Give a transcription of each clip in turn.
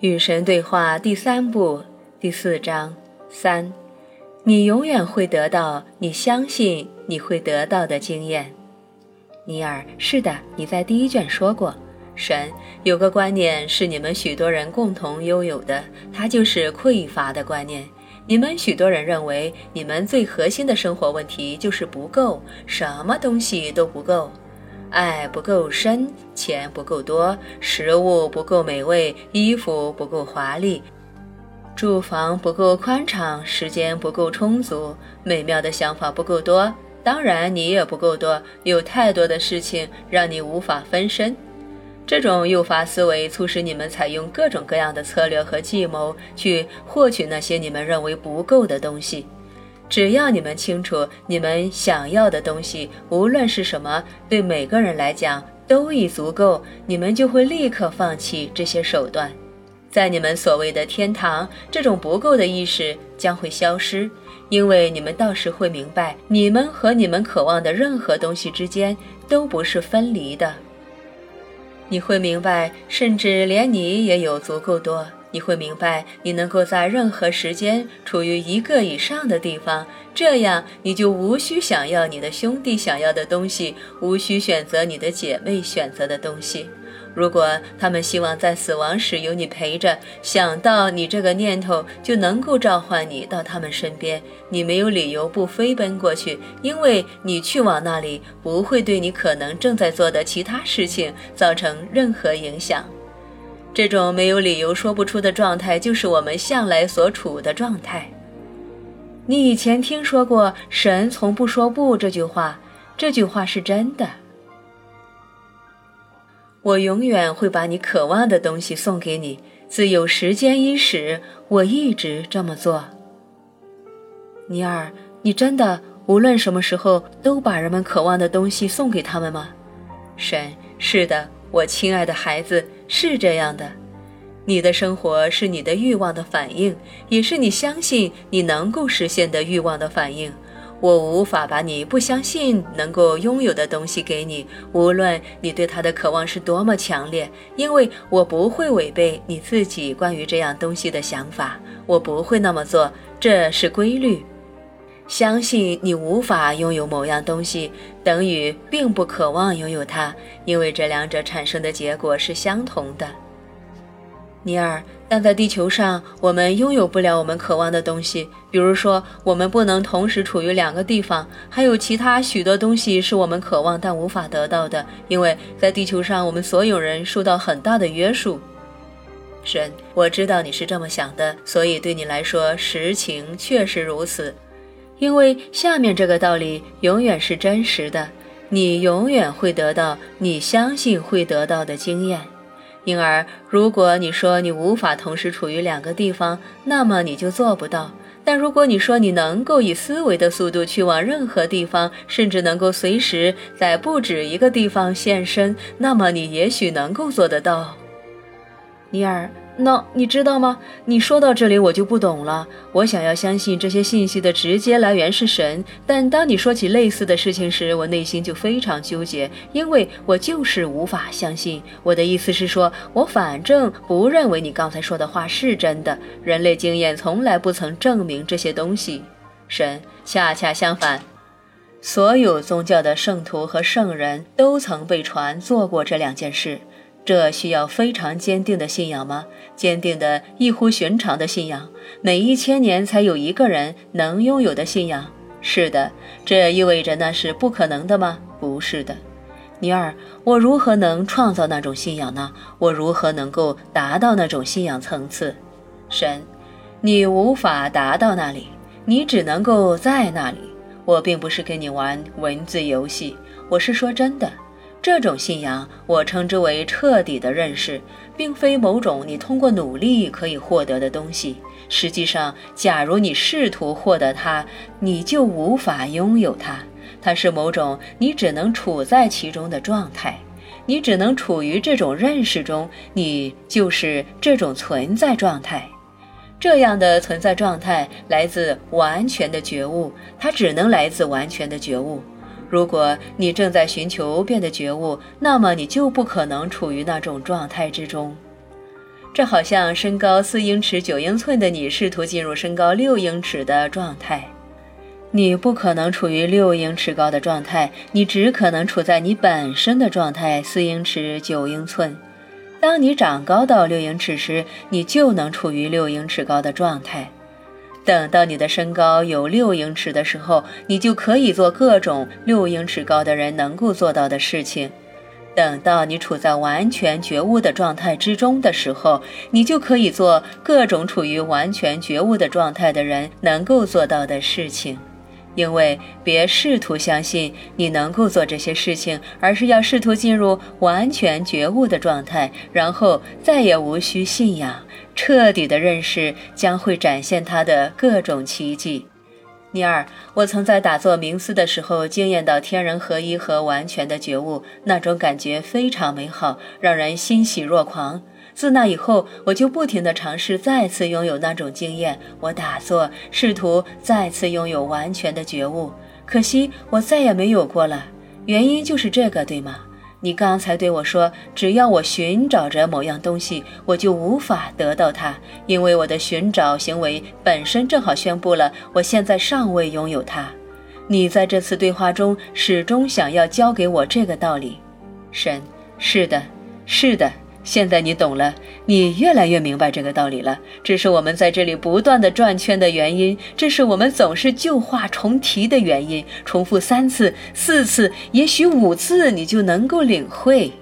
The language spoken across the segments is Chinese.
与神对话第三部第四章三，你永远会得到你相信你会得到的经验。尼尔，是的，你在第一卷说过，神有个观念是你们许多人共同拥有的，它就是匮乏的观念。你们许多人认为，你们最核心的生活问题就是不够，什么东西都不够。爱不够深，钱不够多，食物不够美味，衣服不够华丽，住房不够宽敞，时间不够充足，美妙的想法不够多。当然，你也不够多，有太多的事情让你无法分身。这种诱发思维促使你们采用各种各样的策略和计谋去获取那些你们认为不够的东西。只要你们清楚你们想要的东西，无论是什么，对每个人来讲都已足够，你们就会立刻放弃这些手段。在你们所谓的天堂，这种不够的意识将会消失，因为你们到时会明白，你们和你们渴望的任何东西之间都不是分离的。你会明白，甚至连你也有足够多。你会明白，你能够在任何时间处于一个以上的地方，这样你就无需想要你的兄弟想要的东西，无需选择你的姐妹选择的东西。如果他们希望在死亡时有你陪着，想到你这个念头就能够召唤你到他们身边，你没有理由不飞奔过去，因为你去往那里不会对你可能正在做的其他事情造成任何影响。这种没有理由说不出的状态，就是我们向来所处的状态。你以前听说过“神从不说不”这句话，这句话是真的。我永远会把你渴望的东西送给你。自有时间伊始，我一直这么做。尼尔，你真的无论什么时候都把人们渴望的东西送给他们吗？神，是的。我亲爱的孩子，是这样的，你的生活是你的欲望的反应，也是你相信你能够实现的欲望的反应。我无法把你不相信能够拥有的东西给你，无论你对它的渴望是多么强烈，因为我不会违背你自己关于这样东西的想法，我不会那么做，这是规律。相信你无法拥有某样东西，等于并不渴望拥有它，因为这两者产生的结果是相同的。尼尔，但在地球上，我们拥有不了我们渴望的东西，比如说，我们不能同时处于两个地方，还有其他许多东西是我们渴望但无法得到的，因为在地球上，我们所有人受到很大的约束。神，我知道你是这么想的，所以对你来说，实情确实如此。因为下面这个道理永远是真实的，你永远会得到你相信会得到的经验。因而，如果你说你无法同时处于两个地方，那么你就做不到；但如果你说你能够以思维的速度去往任何地方，甚至能够随时在不止一个地方现身，那么你也许能够做得到，尼尔。那你知道吗？你说到这里，我就不懂了。我想要相信这些信息的直接来源是神，但当你说起类似的事情时，我内心就非常纠结，因为我就是无法相信。我的意思是说，我反正不认为你刚才说的话是真的。人类经验从来不曾证明这些东西。神恰恰相反，所有宗教的圣徒和圣人都曾被传做过这两件事。这需要非常坚定的信仰吗？坚定的异乎寻常的信仰？每一千年才有一个人能拥有的信仰？是的，这意味着那是不可能的吗？不是的，尼尔，我如何能创造那种信仰呢？我如何能够达到那种信仰层次？神，你无法达到那里，你只能够在那里。我并不是跟你玩文字游戏，我是说真的。这种信仰，我称之为彻底的认识，并非某种你通过努力可以获得的东西。实际上，假如你试图获得它，你就无法拥有它。它是某种你只能处在其中的状态，你只能处于这种认识中，你就是这种存在状态。这样的存在状态来自完全的觉悟，它只能来自完全的觉悟。如果你正在寻求变得觉悟，那么你就不可能处于那种状态之中。这好像身高四英尺九英寸的你试图进入身高六英尺的状态。你不可能处于六英尺高的状态，你只可能处在你本身的状态四英尺九英寸。当你长高到六英尺时，你就能处于六英尺高的状态。等到你的身高有六英尺的时候，你就可以做各种六英尺高的人能够做到的事情。等到你处在完全觉悟的状态之中的时候，你就可以做各种处于完全觉悟的状态的人能够做到的事情。因为别试图相信你能够做这些事情，而是要试图进入完全觉悟的状态，然后再也无需信仰，彻底的认识将会展现它的各种奇迹。尼尔，我曾在打坐冥思的时候惊艳到天人合一和完全的觉悟，那种感觉非常美好，让人欣喜若狂。自那以后，我就不停地尝试再次拥有那种经验。我打坐，试图再次拥有完全的觉悟。可惜我再也没有过了。原因就是这个，对吗？你刚才对我说，只要我寻找着某样东西，我就无法得到它，因为我的寻找行为本身正好宣布了我现在尚未拥有它。你在这次对话中始终想要教给我这个道理，神，是的，是的。现在你懂了，你越来越明白这个道理了。这是我们在这里不断的转圈的原因，这是我们总是旧话重提的原因。重复三次、四次，也许五次，你就能够领会。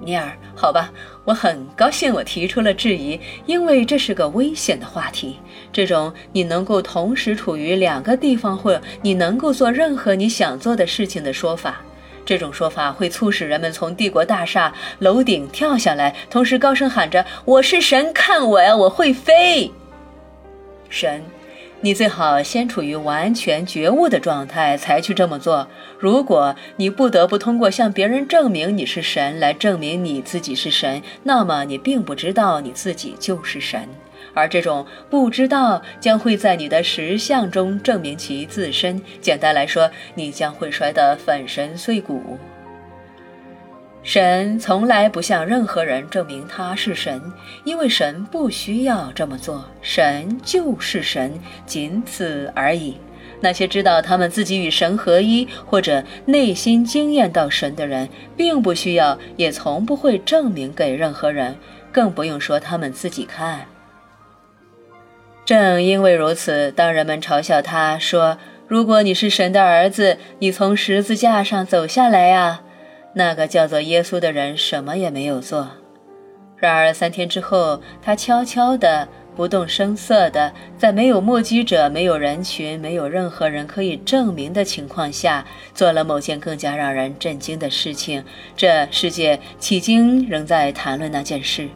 尼尔，好吧，我很高兴我提出了质疑，因为这是个危险的话题。这种你能够同时处于两个地方，或你能够做任何你想做的事情的说法。这种说法会促使人们从帝国大厦楼顶跳下来，同时高声喊着：“我是神，看我呀，我会飞！”神，你最好先处于完全觉悟的状态才去这么做。如果你不得不通过向别人证明你是神来证明你自己是神，那么你并不知道你自己就是神。而这种不知道将会在你的实相中证明其自身。简单来说，你将会摔得粉身碎骨。神从来不向任何人证明他是神，因为神不需要这么做。神就是神，仅此而已。那些知道他们自己与神合一，或者内心惊艳到神的人，并不需要，也从不会证明给任何人，更不用说他们自己看。正因为如此，当人们嘲笑他说：“如果你是神的儿子，你从十字架上走下来呀！”那个叫做耶稣的人什么也没有做。然而三天之后，他悄悄的、不动声色的，在没有目击者、没有人群、没有任何人可以证明的情况下，做了某件更加让人震惊的事情。这世界迄今仍在谈论那件事。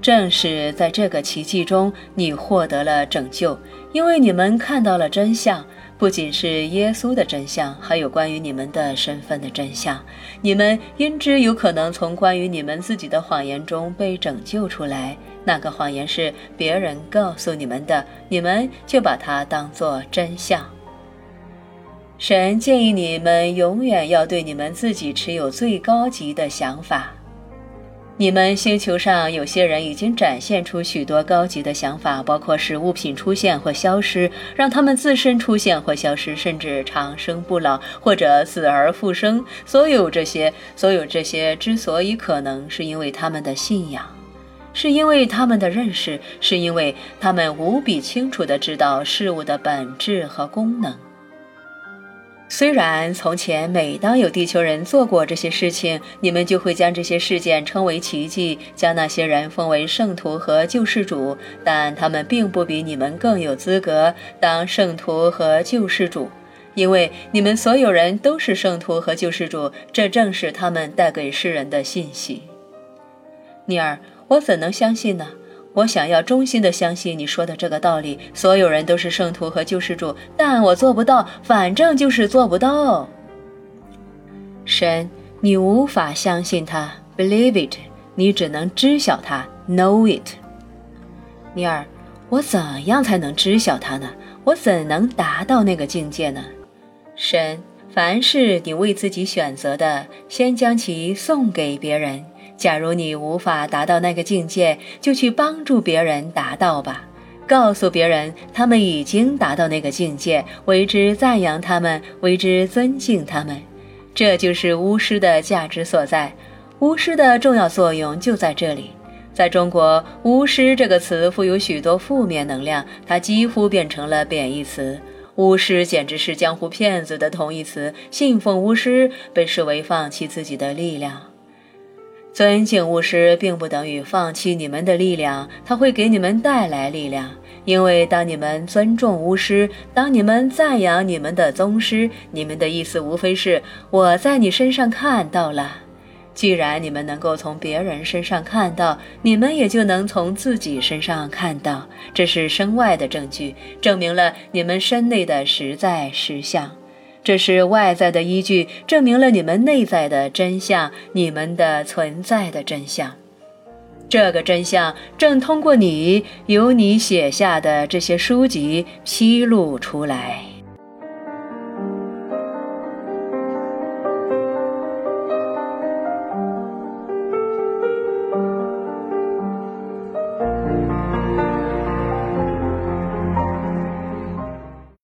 正是在这个奇迹中，你获得了拯救，因为你们看到了真相，不仅是耶稣的真相，还有关于你们的身份的真相。你们因之有可能从关于你们自己的谎言中被拯救出来。那个谎言是别人告诉你们的，你们就把它当作真相。神建议你们永远要对你们自己持有最高级的想法。你们星球上有些人已经展现出许多高级的想法，包括使物品出现或消失，让他们自身出现或消失，甚至长生不老或者死而复生。所有这些，所有这些之所以可能，是因为他们的信仰，是因为他们的认识，是因为他们无比清楚地知道事物的本质和功能。虽然从前每当有地球人做过这些事情，你们就会将这些事件称为奇迹，将那些人封为圣徒和救世主，但他们并不比你们更有资格当圣徒和救世主，因为你们所有人都是圣徒和救世主，这正是他们带给世人的信息。尼尔，我怎能相信呢？我想要衷心的相信你说的这个道理，所有人都是圣徒和救世主，但我做不到，反正就是做不到。神，你无法相信他，believe it，你只能知晓他，know it。尼尔，我怎样才能知晓他呢？我怎能达到那个境界呢？神，凡是你为自己选择的，先将其送给别人。假如你无法达到那个境界，就去帮助别人达到吧。告诉别人他们已经达到那个境界，为之赞扬他们，为之尊敬他们。这就是巫师的价值所在。巫师的重要作用就在这里。在中国，“巫师”这个词富有许多负面能量，它几乎变成了贬义词。巫师简直是江湖骗子的同义词。信奉巫师被视为放弃自己的力量。尊敬巫师并不等于放弃你们的力量，它会给你们带来力量。因为当你们尊重巫师，当你们赞扬你们的宗师，你们的意思无非是我在你身上看到了。既然你们能够从别人身上看到，你们也就能从自己身上看到。这是身外的证据，证明了你们身内的实在实相；这是外在的依据，证明了你们内在的真相，你们的存在的真相。这个真相正通过你由你写下的这些书籍披露出来。